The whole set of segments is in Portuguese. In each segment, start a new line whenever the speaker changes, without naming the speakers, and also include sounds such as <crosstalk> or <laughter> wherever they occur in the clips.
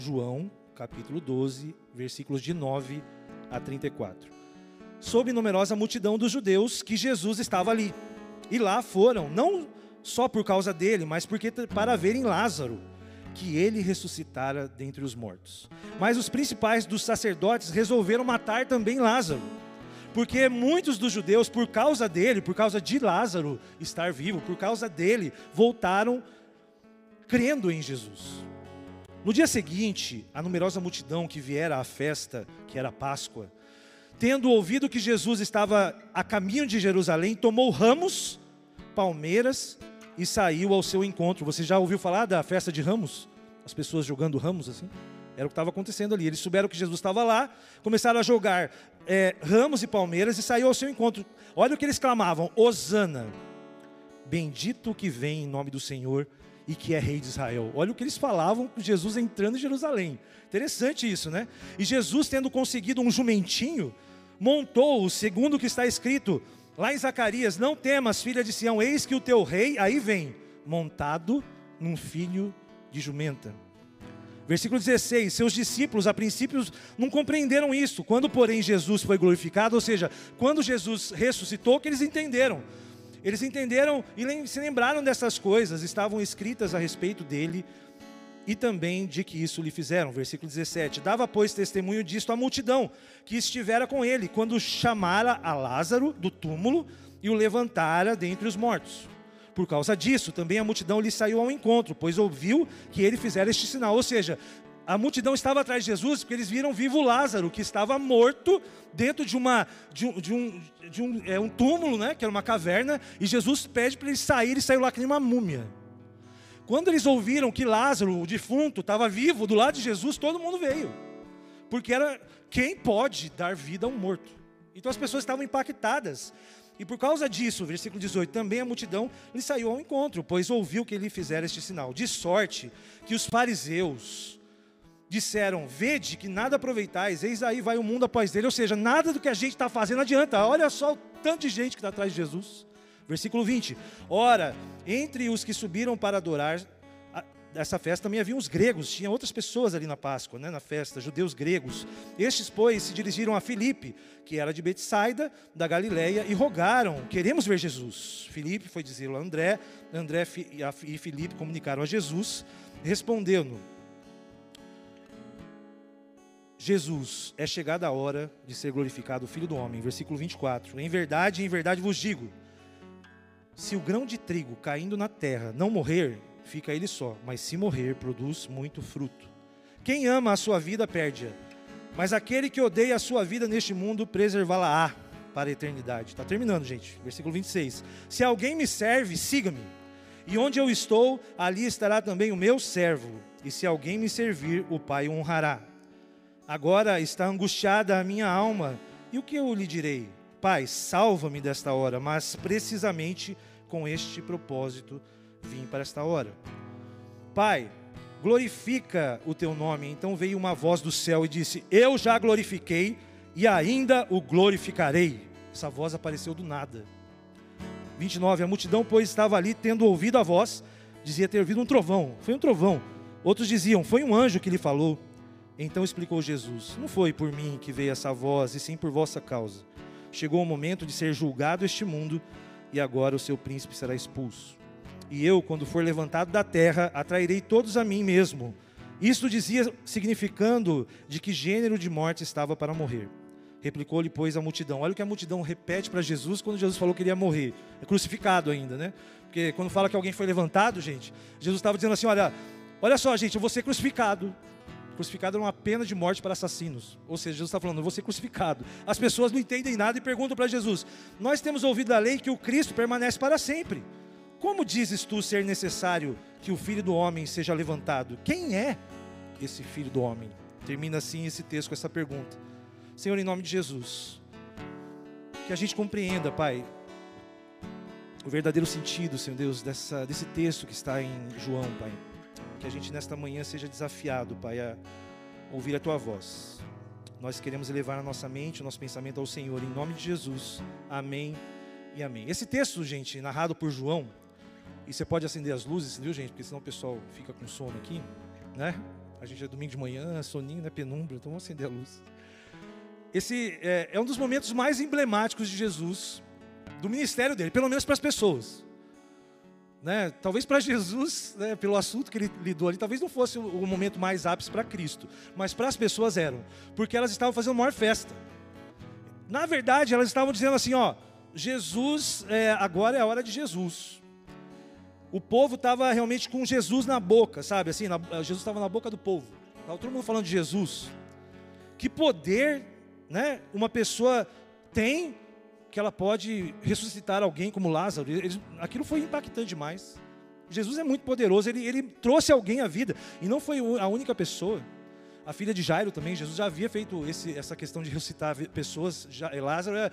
João, capítulo 12, versículos de 9 a 34. Sob numerosa multidão dos judeus que Jesus estava ali. E lá foram, não só por causa dele, mas porque para verem Lázaro, que ele ressuscitara dentre os mortos. Mas os principais dos sacerdotes resolveram matar também Lázaro, porque muitos dos judeus, por causa dele, por causa de Lázaro estar vivo, por causa dele, voltaram crendo em Jesus. No dia seguinte, a numerosa multidão que viera à festa, que era Páscoa, tendo ouvido que Jesus estava a caminho de Jerusalém, tomou ramos, palmeiras e saiu ao seu encontro. Você já ouviu falar da festa de ramos? As pessoas jogando ramos assim? Era o que estava acontecendo ali. Eles souberam que Jesus estava lá, começaram a jogar é, ramos e palmeiras e saiu ao seu encontro. Olha o que eles clamavam: Hosana, bendito que vem em nome do Senhor e que é rei de Israel. Olha o que eles falavam com Jesus entrando em Jerusalém. Interessante isso, né? E Jesus, tendo conseguido um jumentinho, montou, segundo o que está escrito, Lá em Zacarias, não temas, filha de Sião, eis que o teu rei, aí vem, montado num filho de jumenta. Versículo 16: Seus discípulos, a princípio, não compreenderam isso. Quando, porém, Jesus foi glorificado, ou seja, quando Jesus ressuscitou, que eles entenderam. Eles entenderam e se lembraram dessas coisas, estavam escritas a respeito dele e também de que isso lhe fizeram. Versículo 17: Dava, pois, testemunho disto à multidão que estivera com ele, quando chamara a Lázaro do túmulo e o levantara dentre os mortos. Por causa disso, também a multidão lhe saiu ao encontro, pois ouviu que ele fizera este sinal. Ou seja, a multidão estava atrás de Jesus porque eles viram vivo Lázaro, que estava morto dentro de, uma, de um, de um, de um, é, um túmulo, né, que era uma caverna, e Jesus pede para ele sair e saiu lá que nem uma múmia. Quando eles ouviram que Lázaro, o defunto, estava vivo do lado de Jesus, todo mundo veio. Porque era quem pode dar vida a um morto. Então as pessoas estavam impactadas. E por causa disso, versículo 18, também a multidão lhe saiu ao encontro, pois ouviu que ele fizera este sinal. De sorte que os fariseus disseram: Vede que nada aproveitais, eis aí vai o mundo após dele. Ou seja, nada do que a gente está fazendo adianta. Olha só o tanto de gente que está atrás de Jesus. Versículo 20: Ora, entre os que subiram para adorar essa festa também havia os gregos, tinha outras pessoas ali na Páscoa, né, na festa, judeus gregos. Estes, pois, se dirigiram a Filipe, que era de Betsaida, da Galileia, e rogaram: Queremos ver Jesus. Filipe foi dizer a André, André e Filipe comunicaram a Jesus, respondendo: Jesus, é chegada a hora de ser glorificado o Filho do Homem. Versículo 24: Em verdade, em verdade vos digo se o grão de trigo caindo na terra não morrer, fica ele só, mas se morrer, produz muito fruto. Quem ama a sua vida, perde-a. Mas aquele que odeia a sua vida neste mundo, preservá-la-á para a eternidade. Está terminando, gente. Versículo 26. Se alguém me serve, siga-me. E onde eu estou, ali estará também o meu servo. E se alguém me servir, o Pai o honrará. Agora está angustiada a minha alma. E o que eu lhe direi? Pai, salva-me desta hora, mas precisamente com este propósito vim para esta hora. Pai, glorifica o teu nome. Então veio uma voz do céu e disse: Eu já glorifiquei e ainda o glorificarei. Essa voz apareceu do nada. 29. A multidão, pois, estava ali, tendo ouvido a voz, dizia ter ouvido um trovão. Foi um trovão. Outros diziam: Foi um anjo que lhe falou. Então explicou Jesus: Não foi por mim que veio essa voz, e sim por vossa causa. Chegou o momento de ser julgado este mundo e agora o seu príncipe será expulso. E eu, quando for levantado da terra, atrairei todos a mim mesmo. Isto dizia, significando de que gênero de morte estava para morrer. Replicou-lhe, pois, a multidão. Olha o que a multidão repete para Jesus quando Jesus falou que ele ia morrer. É crucificado ainda, né? Porque quando fala que alguém foi levantado, gente, Jesus estava dizendo assim: olha, olha só, gente, eu vou ser crucificado. Crucificado era uma pena de morte para assassinos. Ou seja, Jesus está falando, eu vou ser crucificado. As pessoas não entendem nada e perguntam para Jesus: Nós temos ouvido da lei que o Cristo permanece para sempre. Como dizes tu ser necessário que o filho do homem seja levantado? Quem é esse filho do homem? Termina assim esse texto com essa pergunta. Senhor, em nome de Jesus, que a gente compreenda, Pai, o verdadeiro sentido, Senhor Deus, dessa, desse texto que está em João, Pai que a gente nesta manhã seja desafiado, Pai, a ouvir a Tua voz. Nós queremos elevar a nossa mente, o nosso pensamento ao Senhor, em nome de Jesus. Amém e amém. Esse texto, gente, narrado por João, e você pode acender as luzes, viu, gente? Porque senão o pessoal fica com sono aqui, né? A gente é domingo de manhã, soninho, né? Penumbra, então vamos acender a luz. Esse é, é um dos momentos mais emblemáticos de Jesus, do ministério dele, pelo menos para as pessoas. Né? Talvez para Jesus, né, pelo assunto que ele lidou ali, talvez não fosse o, momento mais ápice para Cristo, mas para as pessoas eram, porque elas estavam fazendo maior festa. Na verdade, elas estavam dizendo assim: ó, Jesus, é, agora é a hora de Jesus. O povo estava realmente com Jesus na boca, sabe? Assim, na, Jesus estava na boca do povo. Todo mundo falando de Jesus. Que poder, né? Uma pessoa tem que ela pode ressuscitar alguém como Lázaro. aquilo foi impactante demais. Jesus é muito poderoso, ele, ele trouxe alguém à vida, e não foi a única pessoa. A filha de Jairo também, Jesus já havia feito esse, essa questão de ressuscitar pessoas. Já, Lázaro é,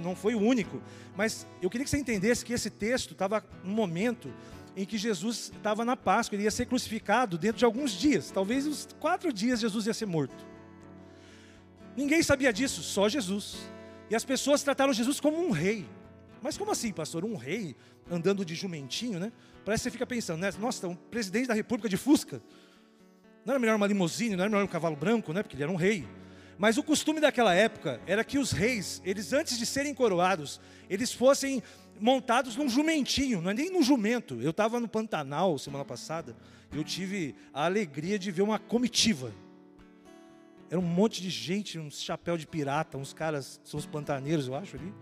não foi o único. Mas eu queria que você entendesse que esse texto estava num momento em que Jesus estava na Páscoa, ele ia ser crucificado dentro de alguns dias, talvez uns quatro dias Jesus ia ser morto. Ninguém sabia disso, só Jesus. E as pessoas trataram Jesus como um rei. Mas como assim, pastor? Um rei andando de jumentinho, né? Parece que você fica pensando, né? Nossa, um presidente da República de Fusca. Não era melhor uma limusine, não era melhor um cavalo branco, né? Porque ele era um rei. Mas o costume daquela época era que os reis, eles antes de serem coroados, eles fossem montados num jumentinho, não é nem num jumento. Eu estava no Pantanal semana passada, eu tive a alegria de ver uma comitiva era um monte de gente, uns chapéu de pirata, uns caras, são os pantaneiros, eu acho ali.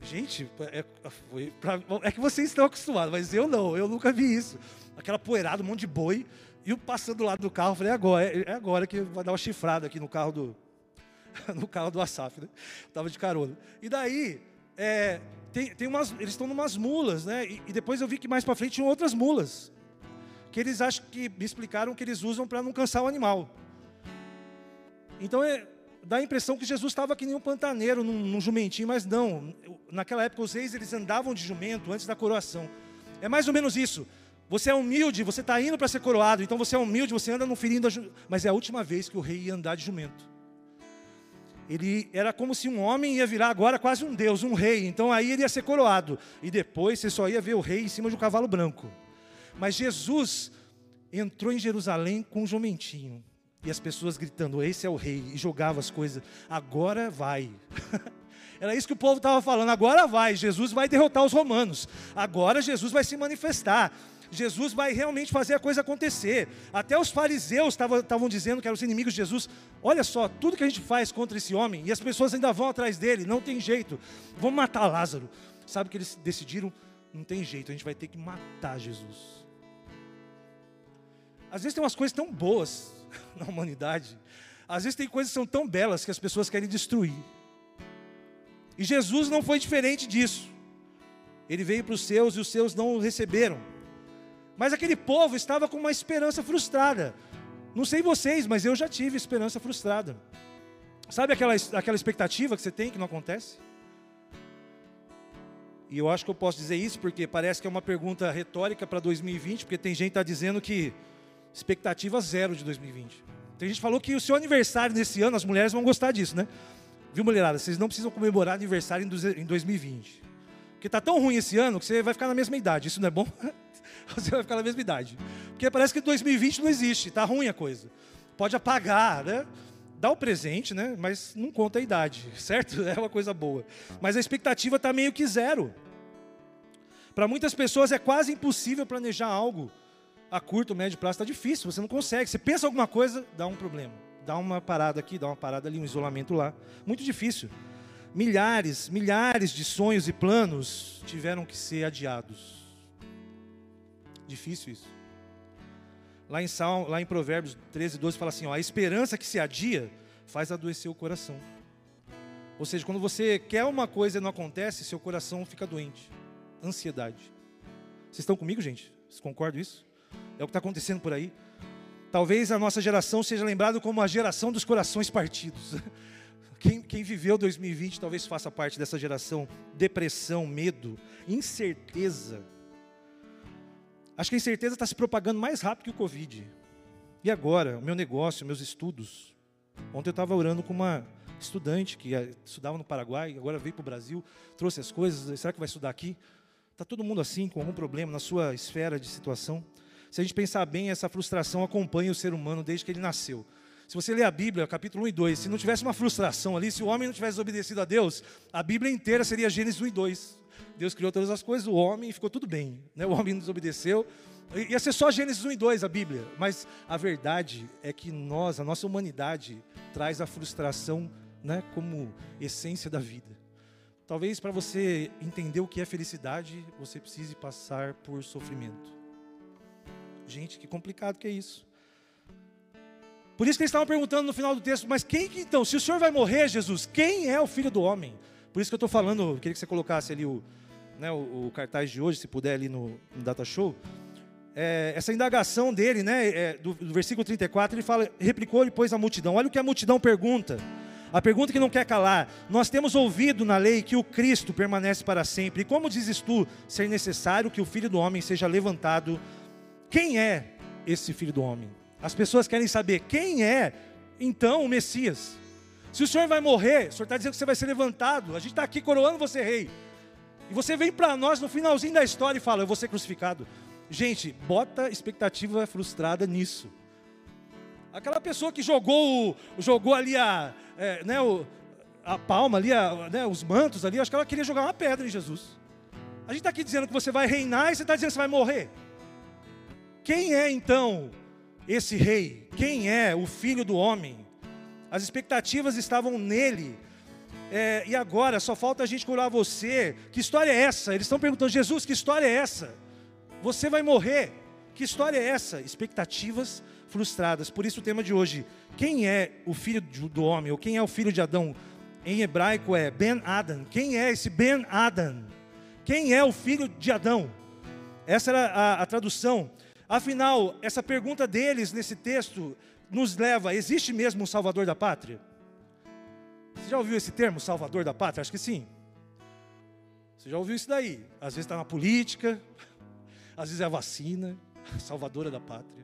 Gente, é, é, pra, é, que vocês estão acostumados, mas eu não, eu nunca vi isso. Aquela poeirada, um monte de boi, e eu passando do lado do carro, falei, é agora, é, é agora que vai dar uma chifrada aqui no carro do, <laughs> no carro do Asaf, né? Tava de carona. E daí, é, tem, tem umas, eles estão numas mulas, né? E, e, depois eu vi que mais para frente tinham outras mulas, que eles acham que me explicaram que eles usam para não cansar o animal. Então é, dá a impressão que Jesus estava que nem um pantaneiro num, num, jumentinho, mas não. Naquela época os reis eles andavam de jumento antes da coroação. É mais ou menos isso. Você é humilde, você está indo para ser coroado, então você é humilde, você anda no ferindo, mas é a última vez que o rei ia andar de jumento. Ele era como se um homem ia virar agora quase um deus, um rei. Então aí ele ia ser coroado e depois você só ia ver o rei em cima de um cavalo branco. Mas Jesus entrou em Jerusalém com um jumentinho. E as pessoas gritando: Esse é o rei. E jogava as coisas. Agora vai. <laughs> Era isso que o povo estava falando. Agora vai. Jesus vai derrotar os romanos. Agora Jesus vai se manifestar. Jesus vai realmente fazer a coisa acontecer. Até os fariseus estavam dizendo que eram os inimigos de Jesus. Olha só, tudo que a gente faz contra esse homem, e as pessoas ainda vão atrás dele, não tem jeito. Vamos matar Lázaro. Sabe que eles decidiram? Não tem jeito, a gente vai ter que matar Jesus. Às vezes tem umas coisas tão boas <laughs> na humanidade. Às vezes tem coisas que são tão belas que as pessoas querem destruir. E Jesus não foi diferente disso. Ele veio para os seus e os seus não o receberam. Mas aquele povo estava com uma esperança frustrada. Não sei vocês, mas eu já tive esperança frustrada. Sabe aquela, aquela expectativa que você tem que não acontece? E eu acho que eu posso dizer isso porque parece que é uma pergunta retórica para 2020, porque tem gente que está dizendo que Expectativa zero de 2020. Tem gente que falou que o seu aniversário nesse ano, as mulheres vão gostar disso, né? Viu, mulherada? Vocês não precisam comemorar aniversário em 2020. Porque tá tão ruim esse ano que você vai ficar na mesma idade. Isso não é bom? <laughs> você vai ficar na mesma idade. Porque parece que 2020 não existe, tá ruim a coisa. Pode apagar, né? Dá o presente, né? Mas não conta a idade, <laughs> certo? É uma coisa boa. Mas a expectativa está meio que zero. Para muitas pessoas é quase impossível planejar algo a curto, médio prazo está difícil, você não consegue. Você pensa alguma coisa, dá um problema. Dá uma parada aqui, dá uma parada ali, um isolamento lá. Muito difícil. Milhares, milhares de sonhos e planos tiveram que ser adiados. Difícil isso. Lá em, Salmo, lá em Provérbios 13, 12 fala assim: ó, a esperança que se adia faz adoecer o coração. Ou seja, quando você quer uma coisa e não acontece, seu coração fica doente. Ansiedade. Vocês estão comigo, gente? Vocês concordam isso? É o que está acontecendo por aí. Talvez a nossa geração seja lembrada como a geração dos corações partidos. <laughs> Quem, quem, viveu 2020 talvez faça parte dessa geração. Depressão, medo, incerteza. Acho que a incerteza está se propagando mais rápido que o Covid. E agora, o meu negócio, meus estudos. Ontem eu estava orando com uma estudante que estudava no Paraguai, agora veio para o Brasil, trouxe as coisas. Será que vai estudar aqui? Está todo mundo assim, com algum problema na sua esfera de situação. Se a gente pensar bem, essa frustração acompanha o ser humano desde que ele nasceu. Se você ler a Bíblia, capítulo 1 e 2, se não tivesse uma frustração ali, se o homem não tivesse obedecido a Deus, a Bíblia inteira seria Gênesis 1 e 2. Deus criou todas as coisas, o homem ficou tudo bem. Né? O homem desobedeceu. Ia ser só Gênesis 1 e 2 a Bíblia. Mas a verdade é que nós, a nossa humanidade, traz a frustração né, como essência da vida. Talvez para você entender o que é felicidade, você precise passar por sofrimento. Gente, que complicado que é isso. Por isso que eles estavam perguntando no final do texto, mas quem que então, se o Senhor vai morrer, Jesus, quem é o Filho do Homem? Por isso que eu estou falando, queria que você colocasse ali o, né, o, o, cartaz de hoje, se puder ali no, no Data Show. É, essa indagação dele, né, é, do, do, versículo 34, ele fala, replicou-lhe, pois, a multidão. Olha o que a multidão pergunta. A pergunta que não quer calar: Nós temos ouvido na lei que o Cristo permanece para sempre. E como dizes tu ser necessário que o filho do homem seja levantado? Quem é esse filho do homem? As pessoas querem saber quem é então o Messias. Se o senhor vai morrer, o senhor está dizendo que você vai ser levantado. A gente está aqui coroando você rei. E você vem para nós no finalzinho da história e fala: Eu vou ser crucificado. Gente, bota expectativa frustrada nisso. Aquela pessoa que jogou, jogou ali a, é, né, o, a palma ali, a, né, os mantos ali, acho que ela queria jogar uma pedra em Jesus. A gente está aqui dizendo que você vai reinar e você está dizendo que você vai morrer. Quem é então esse rei? Quem é o filho do homem? As expectativas estavam nele. É, e agora só falta a gente curar você. Que história é essa? Eles estão perguntando, Jesus, que história é essa? Você vai morrer. Que história é essa? Expectativas frustradas. Por isso o tema de hoje, quem é o filho do homem, ou quem é o filho de Adão? Em hebraico é Ben Adam. Quem é esse Ben Adam? Quem é o filho de Adão? Essa era a, a tradução. Afinal, essa pergunta deles nesse texto nos leva: existe mesmo um salvador da pátria? Você já ouviu esse termo, salvador da pátria? Acho que sim. Você já ouviu isso daí? Às vezes está na política, <laughs> às vezes é a vacina, <laughs> salvadora da pátria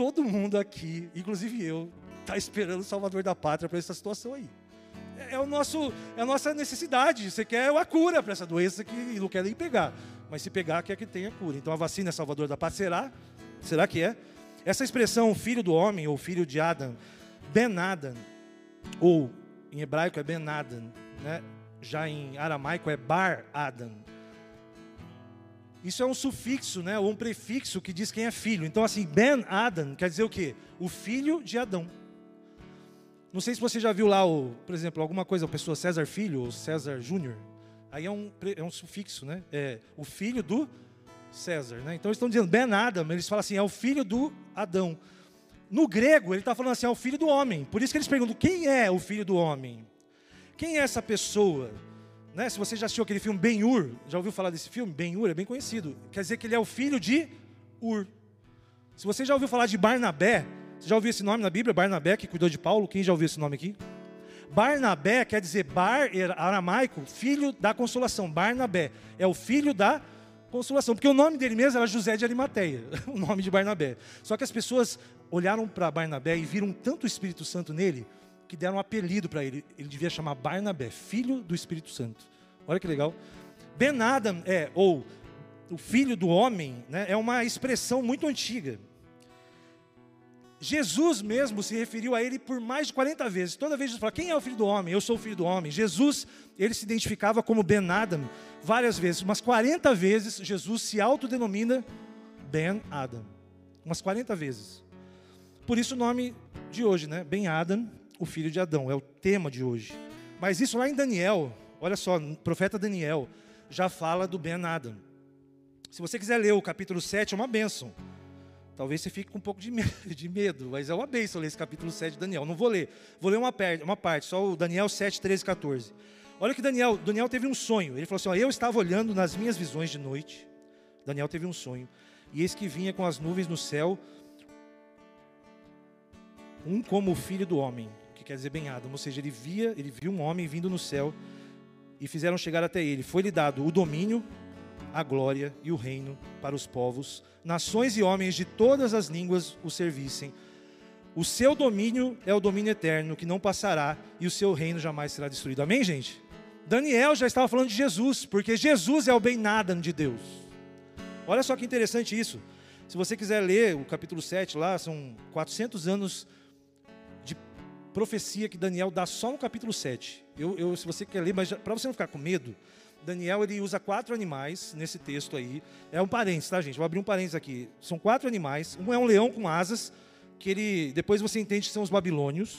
todo mundo aqui, inclusive eu, está esperando o Salvador da Pátria para essa situação aí. É, é, o nosso, é a nossa necessidade. Você quer uma cura para essa doença que não quer nem pegar. Mas se pegar, quer que tenha cura. Então a vacina é Salvador da Pátria. Será? Será que é? Essa expressão, filho do homem, ou filho de Adam, Ben Adam, ou em hebraico é Ben Adam, né? já em aramaico é Bar Adam. Isso é um sufixo, né, ou um prefixo que diz quem é filho. Então, assim, Ben Adam quer dizer o quê? O filho de Adão. Não sei se você já viu lá, o, por exemplo, alguma coisa, a pessoa César Filho ou César Júnior. Aí é um, é um sufixo, né? É o filho do César, né? Então eles estão dizendo Ben Adam, eles falam assim, é o filho do Adão. No grego, ele está falando assim, é o filho do homem. Por isso que eles perguntam, quem é o filho do homem? Quem é essa pessoa? Né? Se você já assistiu aquele filme Ben-Hur, já ouviu falar desse filme? Ben-Hur é bem conhecido. Quer dizer que ele é o filho de Ur. Se você já ouviu falar de Barnabé, você já ouviu esse nome na Bíblia? Barnabé, que cuidou de Paulo. Quem já ouviu esse nome aqui? Barnabé quer dizer bar, aramaico, filho da consolação. Barnabé é o filho da consolação, porque o nome dele mesmo era José de Arimateia, <laughs> o nome de Barnabé. Só que as pessoas olharam para Barnabé e viram tanto o Espírito Santo nele que deram um apelido para ele. Ele devia chamar Barnabé, filho do Espírito Santo. Olha que legal. Ben Adam é, ou o filho do homem, né, é uma expressão muito antiga. Jesus mesmo se referiu a ele por mais de 40 vezes. Toda vez ele fala: Quem é o filho do homem? Eu sou o filho do homem. Jesus, ele se identificava como Ben Adam várias vezes. Umas 40 vezes, Jesus se autodenomina Ben Adam. Umas 40 vezes. Por isso o nome de hoje, né? Ben Adam, o filho de Adão, é o tema de hoje. Mas isso lá em Daniel, olha só, o profeta Daniel já fala do Ben Adam. Se você quiser ler o capítulo 7, é uma bênção. Talvez você fique com um pouco de medo, <laughs> de medo, mas é uma bênção ler esse capítulo 7 de Daniel. Não vou ler, vou ler uma, uma parte, só o Daniel 7, 13 14. Olha que Daniel, Daniel teve um sonho. Ele falou assim: ó, Eu estava olhando nas minhas visões de noite. Daniel teve um sonho. E eis que vinha com as nuvens no céu, um como o filho do homem que quer dizer bem Adam, ou seja, ele via, ele viu um homem vindo no céu e fizeram chegar até ele. Foi-lhe dado o domínio, a glória e o reino para os povos, nações e homens de todas as línguas o servissem. O seu domínio é o domínio eterno, que não passará, e o seu reino jamais será destruído. Amém, gente? Daniel já estava falando de Jesus, porque Jesus é o bem nada de Deus. Olha só que interessante isso. Se você quiser ler o capítulo 7 lá, são 400 anos de profecia que Daniel dá só no capítulo 7. Eu, eu se você quer ler, mas para você não ficar com medo, Daniel ele usa quatro animais nesse texto aí. É um parênteses, tá, gente? Vou abrir um parênteses aqui. São quatro animais. Um é um leão com asas, que ele depois você entende que são os babilônios,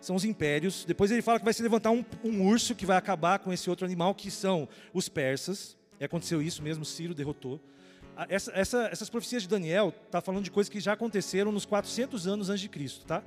são os impérios. Depois ele fala que vai se levantar um, um urso que vai acabar com esse outro animal, que são os persas. E aconteceu isso mesmo, Ciro derrotou. Essa, essa, essas profecias de Daniel tá falando de coisas que já aconteceram nos 400 anos antes de Cristo, tá?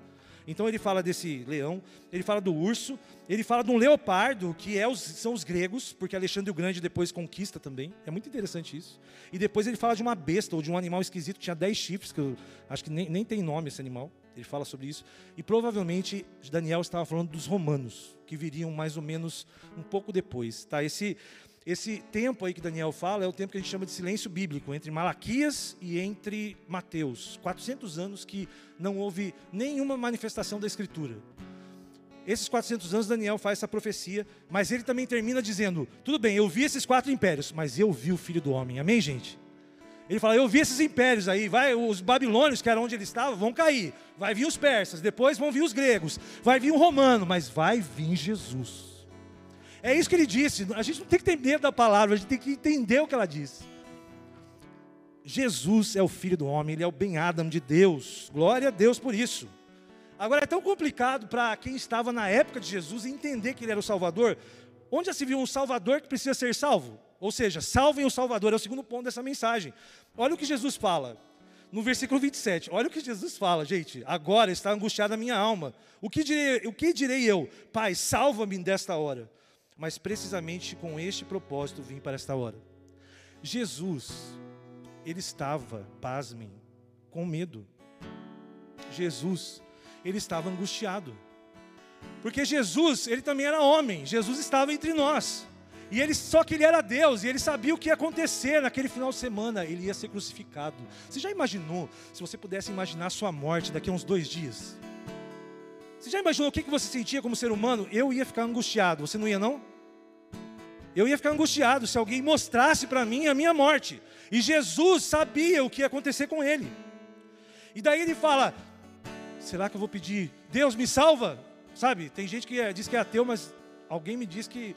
Então ele fala desse leão, ele fala do urso, ele fala de um leopardo, que é os, são os gregos, porque Alexandre o Grande depois conquista também. É muito interessante isso. E depois ele fala de uma besta ou de um animal esquisito que tinha 10 chifres, que eu acho que nem, nem tem nome esse animal. Ele fala sobre isso. E provavelmente Daniel estava falando dos romanos, que viriam mais ou menos um pouco depois. Tá? Esse, esse tempo aí que Daniel fala é o tempo que a gente chama de silêncio bíblico, entre Malaquias e entre Mateus. 400 anos que não houve nenhuma manifestação da Escritura. Esses 400 anos Daniel faz essa profecia, mas ele também termina dizendo: tudo bem, eu vi esses quatro impérios, mas eu vi o Filho do Homem. Amém, gente? Ele fala: Eu vi esses impérios aí, vai, os babilônios, que era onde ele estava, vão cair. Vai vir os persas, depois vão vir os gregos, vai vir um romano, mas vai vir Jesus. É isso que ele disse. A gente não tem que ter medo da palavra, a gente tem que entender o que ela disse. Jesus é o filho do homem, ele é o Ben Adam de Deus. Glória a Deus por isso. Agora é tão complicado para quem estava na época de Jesus entender que ele era o Salvador. Onde já se viu um Salvador que precisa ser salvo? Ou seja, salvem o Salvador, é o segundo ponto dessa mensagem. Olha o que Jesus fala no versículo 27. Olha o que Jesus fala, gente. Agora está angustiada a minha alma. O que direi, o que direi eu? Pai, salva-me desta hora mas precisamente com este propósito vim para esta hora. Jesus, ele estava, pasmem, com medo. Jesus, ele estava angustiado. Porque Jesus, ele também era homem, Jesus estava entre nós. E ele só que ele era Deus, e ele sabia o que ia acontecer naquele final de semana, ele ia ser crucificado. Você já imaginou, se você pudesse imaginar a sua morte daqui a uns dois dias? Você já imaginou o que você sentia como ser humano? Eu ia ficar angustiado, você não ia não? Eu ia ficar angustiado se alguém mostrasse para mim a minha morte. E Jesus sabia o que ia acontecer com ele. E daí ele fala: será que eu vou pedir, Deus me salva? Sabe, tem gente que é, diz que é ateu, mas alguém me diz que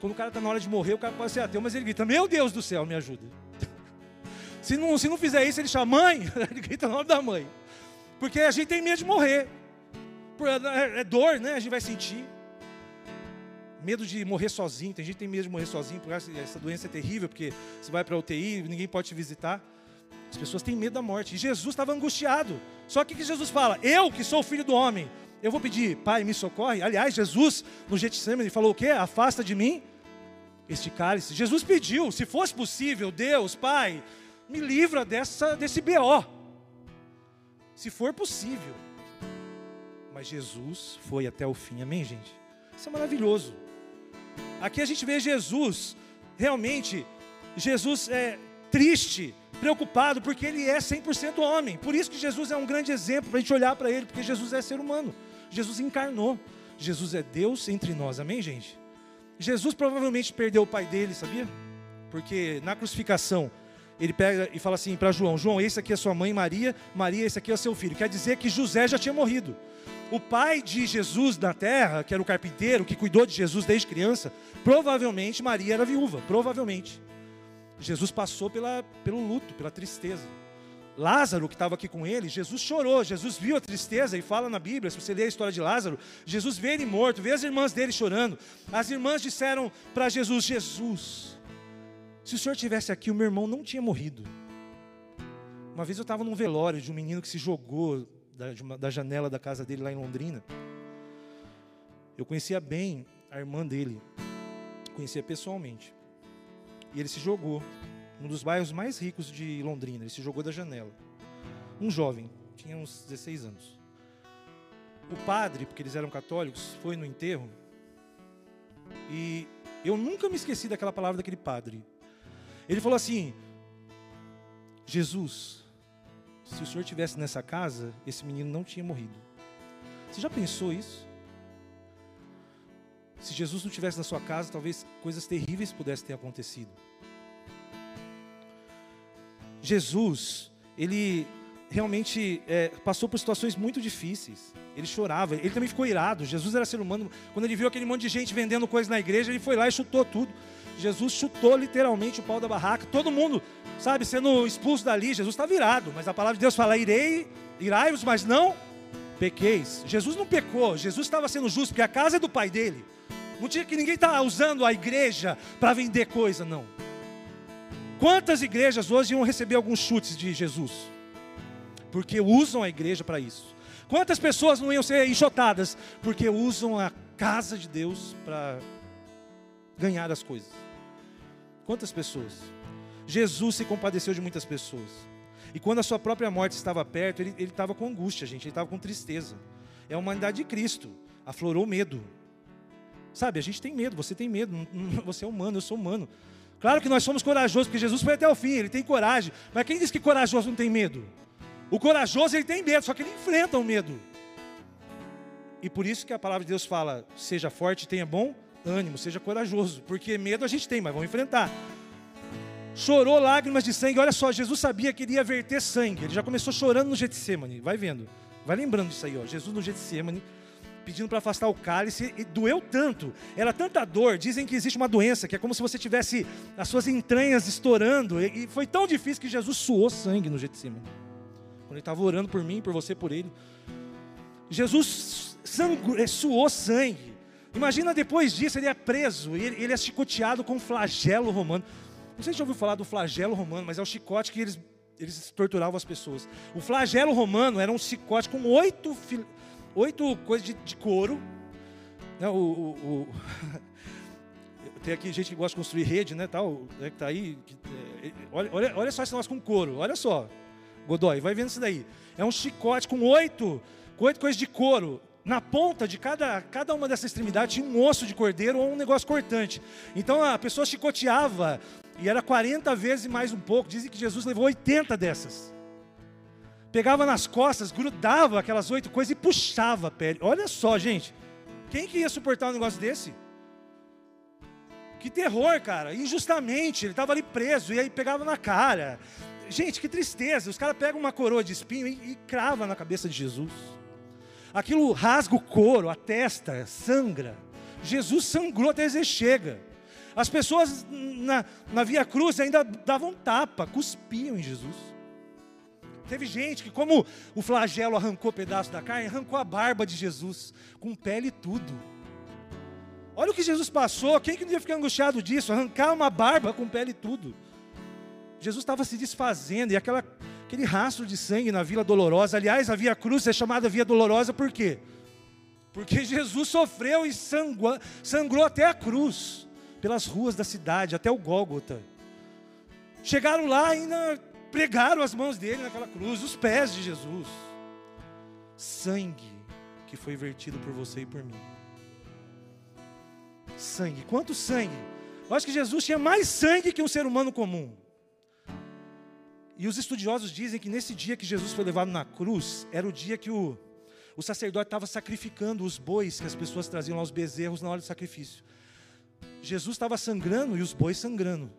quando o cara está na hora de morrer, o cara pode ser ateu, mas ele grita: Meu Deus do céu, me ajuda. <laughs> se, não, se não fizer isso, ele chama mãe, <laughs> ele grita o nome da mãe. Porque a gente tem medo de morrer. É, é dor, né? A gente vai sentir medo de morrer sozinho. Tem gente que tem medo de morrer sozinho, porque essa doença é terrível, porque você vai para a UTI, ninguém pode te visitar. As pessoas têm medo da morte. E Jesus estava angustiado. Só que que Jesus fala? Eu, que sou o filho do homem, eu vou pedir, Pai, me socorre. Aliás, Jesus, no Getsemane, falou o quê? Afasta de mim este cálice. Jesus pediu, se fosse possível, Deus, Pai, me livra dessa, desse BO. Se for possível. Mas Jesus foi até o fim. Amém, gente? Isso é maravilhoso. Aqui a gente vê Jesus, realmente, Jesus é triste, preocupado, porque ele é 100% homem. Por isso que Jesus é um grande exemplo para a gente olhar para ele, porque Jesus é ser humano. Jesus encarnou. Jesus é Deus entre nós, amém, gente? Jesus provavelmente perdeu o pai dele, sabia? Porque na crucificação, ele pega e fala assim para João: João, esse aqui é sua mãe Maria, Maria, esse aqui é seu filho. Quer dizer que José já tinha morrido. O pai de Jesus na terra, que era o carpinteiro, que cuidou de Jesus desde criança, provavelmente Maria era viúva, provavelmente. Jesus passou pela, pelo luto, pela tristeza. Lázaro, que estava aqui com ele, Jesus chorou, Jesus viu a tristeza e fala na Bíblia, se você ler a história de Lázaro, Jesus vê ele morto, vê as irmãs dele chorando. As irmãs disseram para Jesus: Jesus, se o senhor tivesse aqui, o meu irmão não tinha morrido. Uma vez eu estava num velório de um menino que se jogou da, uma, da janela da casa dele lá em Londrina. Eu conhecia bem a irmã dele, conhecia pessoalmente. E ele se jogou, um dos bairros mais ricos de Londrina, ele se jogou da janela. Um jovem, tinha uns 16 anos. O padre, porque eles eram católicos, foi no enterro. E eu nunca me esqueci daquela palavra daquele padre. Ele falou assim: Jesus, se o senhor tivesse nessa casa, esse menino não tinha morrido. Você já pensou isso? Se Jesus não tivesse na sua casa, talvez coisas terríveis pudessem ter acontecido. Jesus, ele realmente é, passou por situações muito difíceis. Ele chorava, ele também ficou irado. Jesus era ser humano. Quando ele viu aquele monte de gente vendendo coisas na igreja, ele foi lá e chutou tudo. Jesus chutou literalmente o pau da barraca. Todo mundo, sabe, sendo expulso dali. Jesus está virado, mas a palavra de Deus fala: irei, irai-vos, mas não pequeis. Jesus não pecou, Jesus estava sendo justo, porque a casa é do pai dele. Não tinha que ninguém está usando a igreja para vender coisa, não. Quantas igrejas hoje iam receber alguns chutes de Jesus? Porque usam a igreja para isso. Quantas pessoas não iam ser enxotadas? Porque usam a casa de Deus para ganhar as coisas. Quantas pessoas? Jesus se compadeceu de muitas pessoas. E quando a sua própria morte estava perto, ele, estava com angústia, gente, ele estava com tristeza. É a humanidade de Cristo, aflorou medo. Sabe, a gente tem medo, você tem medo, <laughs> você é humano, eu sou humano. Claro que nós somos corajosos, porque Jesus foi até o fim, ele tem coragem. Mas quem diz que corajoso não tem medo? O corajoso ele tem medo, só que ele enfrenta o medo. E por isso que a palavra de Deus fala: seja forte, tenha bom ânimo, seja corajoso, porque medo a gente tem, mas vamos enfrentar. Chorou lágrimas de sangue. Olha só, Jesus sabia que ele ia verter sangue. Ele já começou chorando no Getsemane. Vai vendo. Vai lembrando disso aí, ó. Jesus no Getsemane pedindo para afastar o cálice, e doeu tanto, era tanta dor. Dizem que existe uma doença, que é como se você tivesse as suas entranhas estourando, e, foi tão difícil que Jesus suou sangue no Getsemane. Quando ele estava orando por mim, por você, por ele. Jesus sangu, suou sangue. Imagina depois disso, ele é preso, ele, ele é chicoteado com flagelo romano. Não sei se já ouviu falar do flagelo romano, mas é o chicote que eles, eles torturavam as pessoas. O flagelo romano era um chicote com oito oito coisas de, de couro. Né, o, o, o <laughs> tem aqui gente que gosta de construir rede, né? Tal, é que tá aí. Que, é, olha, olha, olha só esse negócio com couro, olha só. Godoy, vai vendo isso daí. É um chicote com oito, com oito coisas de couro. Na ponta de cada, cada uma dessas extremidades tinha um osso de cordeiro ou um negócio cortante. Então a pessoa chicoteava e era 40 vezes mais um pouco. Dizem que Jesus levou 80 dessas pegava nas costas, grudava aquelas oito coisas e puxava a pele. Olha só, gente. Quem que ia suportar um negócio desse? Que terror, cara. Injustamente, ele estava ali preso e aí pegava na cara. Gente, que tristeza. Os caras pegam uma coroa de espinho e, e crava na cabeça de Jesus. Aquilo rasga o couro, a testa, sangra. Jesus sangrou até dizer chega. As pessoas na, na Via Cruz ainda davam tapa, cuspiam em Jesus. Teve gente que, como o flagelo arrancou pedaço da carne, arrancou a barba de Jesus, com pele e tudo. Olha o que Jesus passou, quem que não ia ficar angustiado disso? Arrancar uma barba com pele e tudo. Jesus estava se desfazendo, e aquela, aquele rastro de sangue na Vila Dolorosa, aliás, a Via Cruz é chamada Via Dolorosa por quê? Porque <laughs> Jesus sofreu e sangrou, sangrou até a cruz, pelas ruas da cidade, até o Gólgota. Chegaram lá ainda pregaram as mãos dele naquela cruz, os pés de Jesus. Sangue que foi vertido por você e por mim. Sangue, quanto sangue? Eu acho que Jesus tinha mais sangue que um ser humano comum. E os estudiosos dizem que nesse dia que Jesus foi levado na cruz, era o dia que o, o sacerdote estava sacrificando os bois que as pessoas traziam lá, os bezerros, na hora do sacrifício. Jesus estava sangrando e os bois sangrando.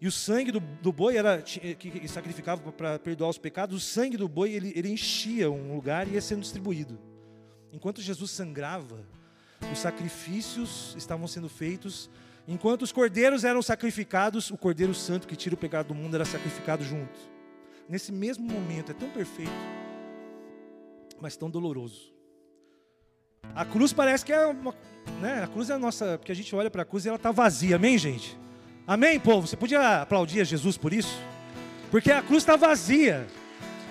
E o sangue do, do boi era que sacrificava para perdoar os pecados. O sangue do boi ele, ele enchia um lugar e ia sendo distribuído. Enquanto Jesus sangrava, os sacrifícios estavam sendo feitos. Enquanto os cordeiros eram sacrificados, o Cordeiro Santo que tira o pecado do mundo era sacrificado junto. Nesse mesmo momento, é tão perfeito, mas tão doloroso. A cruz parece que é uma. Né? A cruz é a nossa. Porque a gente olha para a cruz e ela está vazia, amém, gente? Amém, povo? Você podia aplaudir a Jesus por isso? Porque a cruz está vazia.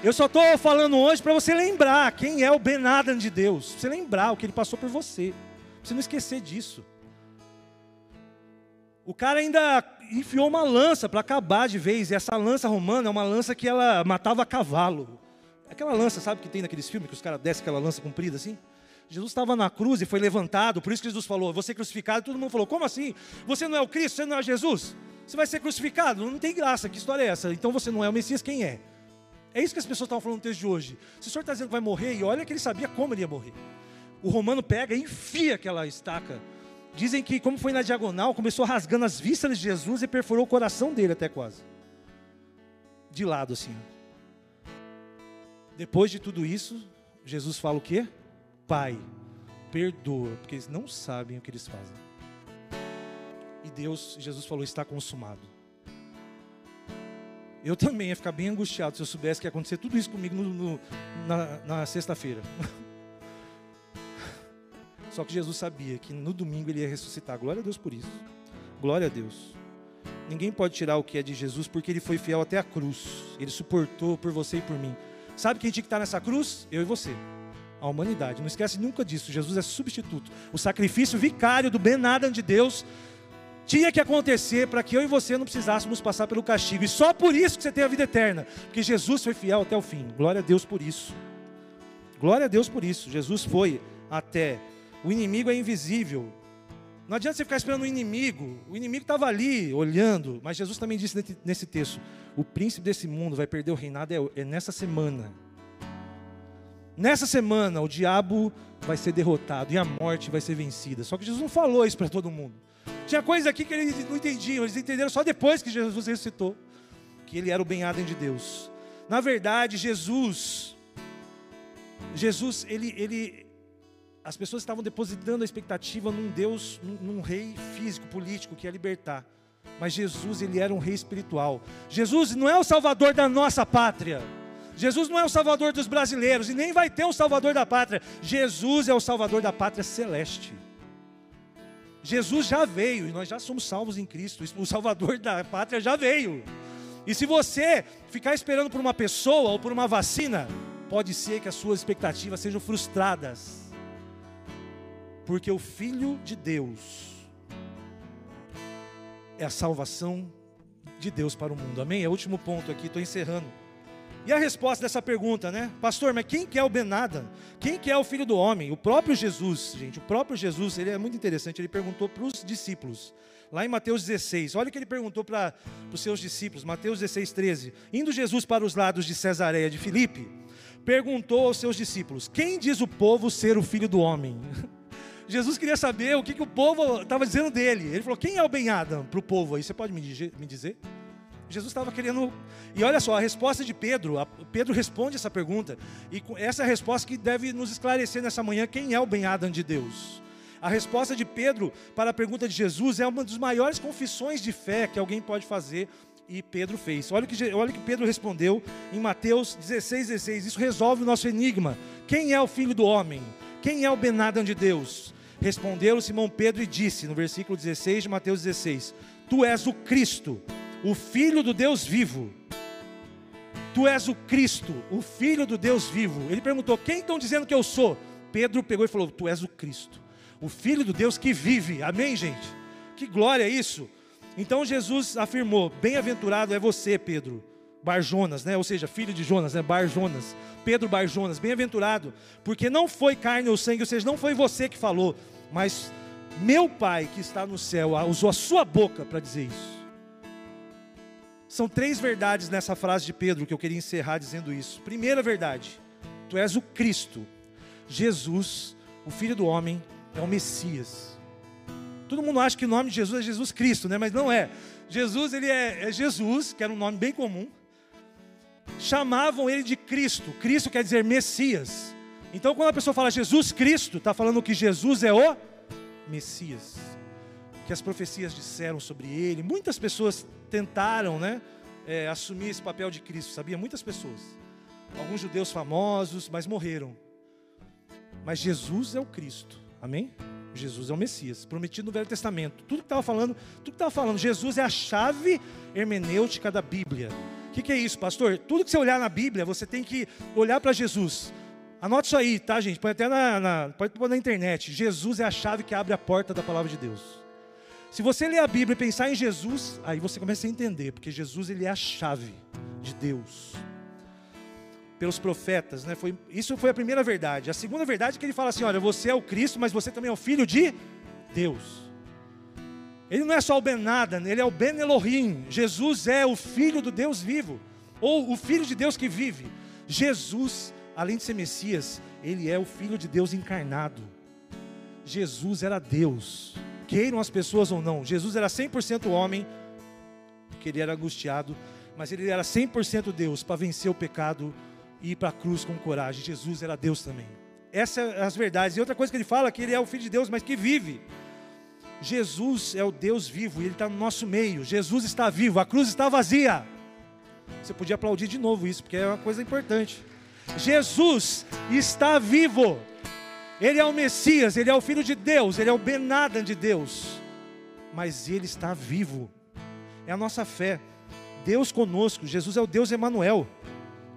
Eu só estou falando hoje para você lembrar quem é o Ben Adam de Deus. Pra você lembrar o que ele passou por você. Pra você não esquecer disso. O cara ainda enfiou uma lança para acabar de vez. E essa lança romana é uma lança que ela matava cavalo. Aquela lança, sabe que tem naqueles filmes que os caras descem aquela lança comprida assim? Jesus estava na cruz e foi levantado, por isso que Jesus falou: Você crucificado. Todo mundo falou: Como assim? Você não é o Cristo? Você não é Jesus? Você vai ser crucificado? Não tem graça, que história é essa? Então você não é o Messias, quem é? É isso que as pessoas estavam falando no texto de hoje. Se o senhor está dizendo que vai morrer, e olha que ele sabia como ele ia morrer. O romano pega e enfia aquela estaca. Dizem que, como foi na diagonal, começou rasgando as vísceras de Jesus e perfurou o coração dele até quase. De lado assim. Depois de tudo isso, Jesus fala o quê? Pai, perdoa, porque eles não sabem o que eles fazem. E Deus, Jesus falou, está consumado. Eu também ia ficar bem angustiado se eu soubesse que ia acontecer tudo isso comigo no, no, na, na sexta-feira. <laughs> Só que Jesus sabia que no domingo ele ia ressuscitar. Glória a Deus por isso. Glória a Deus. Ninguém pode tirar o que é de Jesus porque ele foi fiel até a cruz. Ele suportou por você e por mim. Sabe quem tinha que estar nessa cruz? Eu e você. A humanidade. Não esquece nunca disso. Jesus é substituto. O sacrifício vicário do Ben Adam de Deus tinha que acontecer para que eu e você não precisássemos passar pelo castigo. E só por isso que você tem a vida eterna. Porque Jesus foi fiel até o fim. Glória a Deus por isso. Glória a Deus por isso. Jesus foi até. O inimigo é invisível. Não adianta você ficar esperando o inimigo. O inimigo estava ali, olhando. Mas Jesus também disse nesse texto: o príncipe desse mundo vai perder o reinado é, é nessa semana. Nessa semana, o diabo vai ser derrotado e a morte vai ser vencida. Só que Jesus não falou isso para todo mundo. Tinha coisas aqui que eles não entendiam, eles entenderam só depois que Jesus ressuscitou, que ele era o bem-aden de Deus. Na verdade, Jesus, Jesus, ele, ele, as pessoas estavam depositando a expectativa num Deus, num, num rei físico, político, que ia libertar. Mas Jesus, ele era um rei espiritual. Jesus não é o salvador da nossa pátria. Jesus não é o salvador dos brasileiros e nem vai ter um salvador da pátria. Jesus é o salvador da pátria celeste. Jesus já veio e nós já somos salvos em Cristo. O Salvador da pátria já veio. E se você ficar esperando por uma pessoa ou por uma vacina, pode ser que as suas expectativas sejam frustradas. Porque o Filho de Deus é a salvação de Deus para o mundo. Amém? É o último ponto aqui, estou encerrando. E a resposta dessa pergunta, né? Pastor, mas quem que é o Benada? Quem que é o filho do homem? O próprio Jesus, gente, o próprio Jesus, ele é muito interessante, ele perguntou para os discípulos. Lá em Mateus 16, olha o que ele perguntou para os seus discípulos, Mateus 16, 13. Indo Jesus para os lados de Cesareia de Filipe, perguntou aos seus discípulos: Quem diz o povo ser o filho do homem? <laughs> Jesus queria saber o que, que o povo estava dizendo dele. Ele falou: Quem é o Ben Adam para o povo aí? Você pode me dizer? Jesus estava querendo. E olha só, a resposta de Pedro, Pedro responde essa pergunta, e essa é a resposta que deve nos esclarecer nessa manhã quem é o Ben Adam de Deus. A resposta de Pedro para a pergunta de Jesus é uma das maiores confissões de fé que alguém pode fazer, e Pedro fez. Olha o que, olha que Pedro respondeu em Mateus 16, 16. Isso resolve o nosso enigma. Quem é o filho do homem? Quem é o Ben Adam de Deus? Respondeu Simão Pedro e disse, no versículo 16 de Mateus 16: Tu és o Cristo o Filho do Deus vivo. Tu és o Cristo, o Filho do Deus vivo. Ele perguntou: Quem estão dizendo que eu sou? Pedro pegou e falou: Tu és o Cristo, o Filho do Deus que vive. Amém, gente? Que glória é isso. Então Jesus afirmou: Bem-aventurado é você, Pedro. Barjonas, né? Ou seja, filho de Jonas, né? Barjonas. Pedro Barjonas, bem-aventurado, porque não foi carne ou sangue, ou seja, não foi você que falou, mas meu Pai que está no céu usou a sua boca para dizer isso. São três verdades nessa frase de Pedro que eu queria encerrar dizendo isso. Primeira verdade: Tu és o Cristo. Jesus, o Filho do Homem, é o Messias. Todo mundo acha que o nome de Jesus é Jesus Cristo, né? Mas não é. Jesus, ele é, é Jesus, que era um nome bem comum. Chamavam ele de Cristo. Cristo quer dizer Messias. Então, quando a pessoa fala Jesus Cristo, está falando que Jesus é o Messias que as profecias disseram sobre ele. Muitas pessoas tentaram né, é, assumir esse papel de Cristo, sabia? Muitas pessoas. Alguns judeus famosos, mas morreram. Mas Jesus é o Cristo, amém? Jesus é o Messias, prometido no Velho Testamento. Tudo que estava falando, tudo que estava falando, Jesus é a chave hermenêutica da Bíblia. O que, que, é isso, pastor? Tudo que você olhar na Bíblia, você tem que olhar para Jesus. Anote isso aí, tá, gente? Pode até na, na, pode pôr na internet. Jesus é a chave que abre a porta da palavra de Deus. Se você ler a Bíblia e pensar em Jesus, aí você começa a entender, porque Jesus ele é a chave de Deus. Pelos profetas, né? Foi, isso foi a primeira verdade. A segunda verdade é que ele fala assim: olha, você é o Cristo, mas você também é o filho de Deus. Ele não é só o Ben Nada, ele é o Ben Elohim. Jesus é o filho do Deus vivo, ou o filho de Deus que vive. Jesus, além de ser Messias, ele é o filho de Deus encarnado. Jesus era Deus queiram as pessoas ou não. Jesus era 100% homem, porque ele era angustiado, mas ele era 100% Deus para vencer o pecado e ir para a cruz com coragem. Jesus era Deus também. Essas são as verdades. E outra coisa que ele fala é que ele é o Filho de Deus, mas que vive. Jesus é o Deus vivo e Ele está no nosso meio. Jesus está vivo, a cruz está vazia. Você podia aplaudir de novo isso, porque é uma coisa importante. Jesus está vivo. Ele é o Messias, Ele é o Filho de Deus, Ele é o Benadan de Deus. Mas Ele está vivo. É a nossa fé. Deus conosco, Jesus é o Deus Emanuel.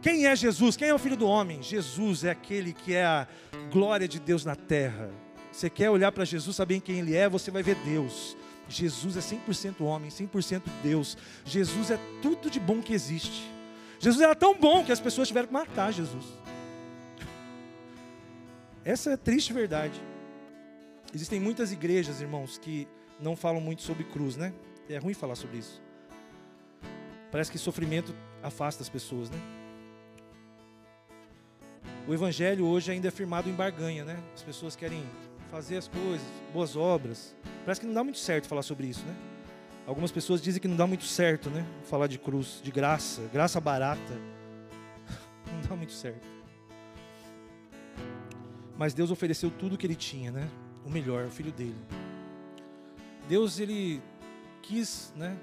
Quem é Jesus? Quem é o Filho do Homem? Jesus é aquele que é a glória de Deus na terra. Você quer olhar para Jesus, saber quem Ele é, você vai ver Deus. Jesus é 100% homem, 100% Deus. Jesus é tudo de bom que existe. Jesus era tão bom que as pessoas tiveram que matar Jesus. Essa é a triste verdade. Existem muitas igrejas, irmãos, que não falam muito sobre cruz, né? É ruim falar sobre isso. Parece que sofrimento afasta as pessoas, né? O evangelho hoje ainda é firmado em barganha, né? As pessoas querem fazer as coisas, boas obras. Parece que não dá muito certo falar sobre isso, né? Algumas pessoas dizem que não dá muito certo, né? Falar de cruz, de graça, graça barata. <laughs> Não dá muito certo. Mas Deus ofereceu tudo o que ele tinha, né? O melhor, o filho dele. Deus ele quis, né,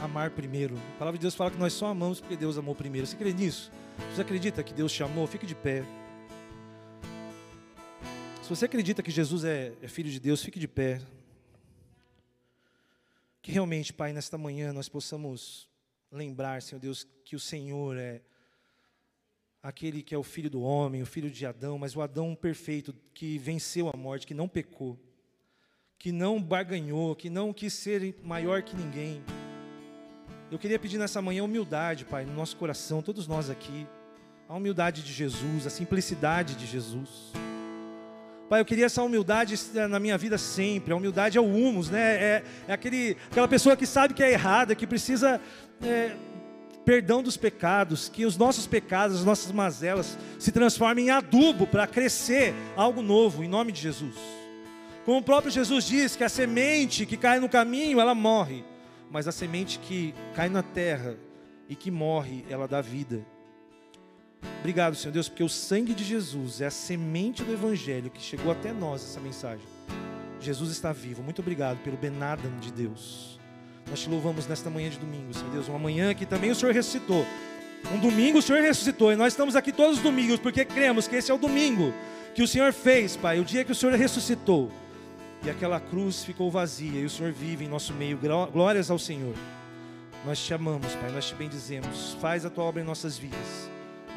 amar primeiro. A palavra de Deus fala que nós só amamos porque Deus amou primeiro. Você crê nisso? Você acredita que Deus te amou? Fique de pé. Se você acredita que Jesus é, é filho de Deus, fique de pé. Que realmente, Pai, nesta manhã nós possamos lembrar, Senhor Deus, que o Senhor é aquele que é o filho do homem, o filho de Adão, mas o Adão perfeito que venceu a morte, que não pecou, que não barganhou, que não quis ser maior que ninguém. Eu queria pedir nessa manhã humildade, Pai, no nosso coração, todos nós aqui, a humildade de Jesus, a simplicidade de Jesus. Pai, eu queria essa humildade na minha vida sempre. A humildade é o humus, né? É, é aquele, aquela pessoa que sabe que é errada, que precisa é, perdão dos pecados, que os nossos pecados, as nossas mazelas se transformem em adubo para crescer algo novo, em nome de Jesus. Como o próprio Jesus diz, que a semente que cai no caminho, ela morre, mas a semente que cai na terra e que morre, ela dá vida. Obrigado, Senhor Deus, porque o sangue de Jesus é a semente do Evangelho que chegou até nós, essa mensagem. Jesus está vivo. Muito obrigado pelo Benadam de Deus. Nós te louvamos nesta manhã de domingo, Senhor Deus. Uma manhã que também o Senhor ressuscitou. Um domingo o Senhor ressuscitou. E nós estamos aqui todos os domingos porque cremos que esse é o domingo que o Senhor fez, Pai. O dia que o Senhor ressuscitou. E aquela cruz ficou vazia e o Senhor vive em nosso meio. Glórias ao Senhor. Nós te amamos, Pai. Nós te bendizemos. Faz a tua obra em nossas vidas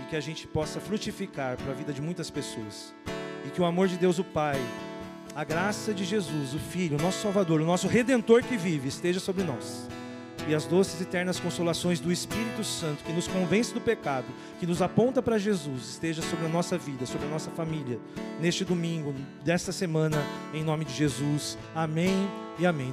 que a gente possa frutificar para a vida de muitas pessoas. E que o amor de Deus, o Pai, a graça de Jesus, o Filho, o nosso Salvador, o nosso Redentor que vive, esteja sobre nós. E as doces e eternas consolações do Espírito Santo, que nos convence do pecado, que nos aponta para Jesus, esteja sobre a nossa vida, sobre a nossa família, neste domingo, desta semana, em nome de Jesus. Amém e amém.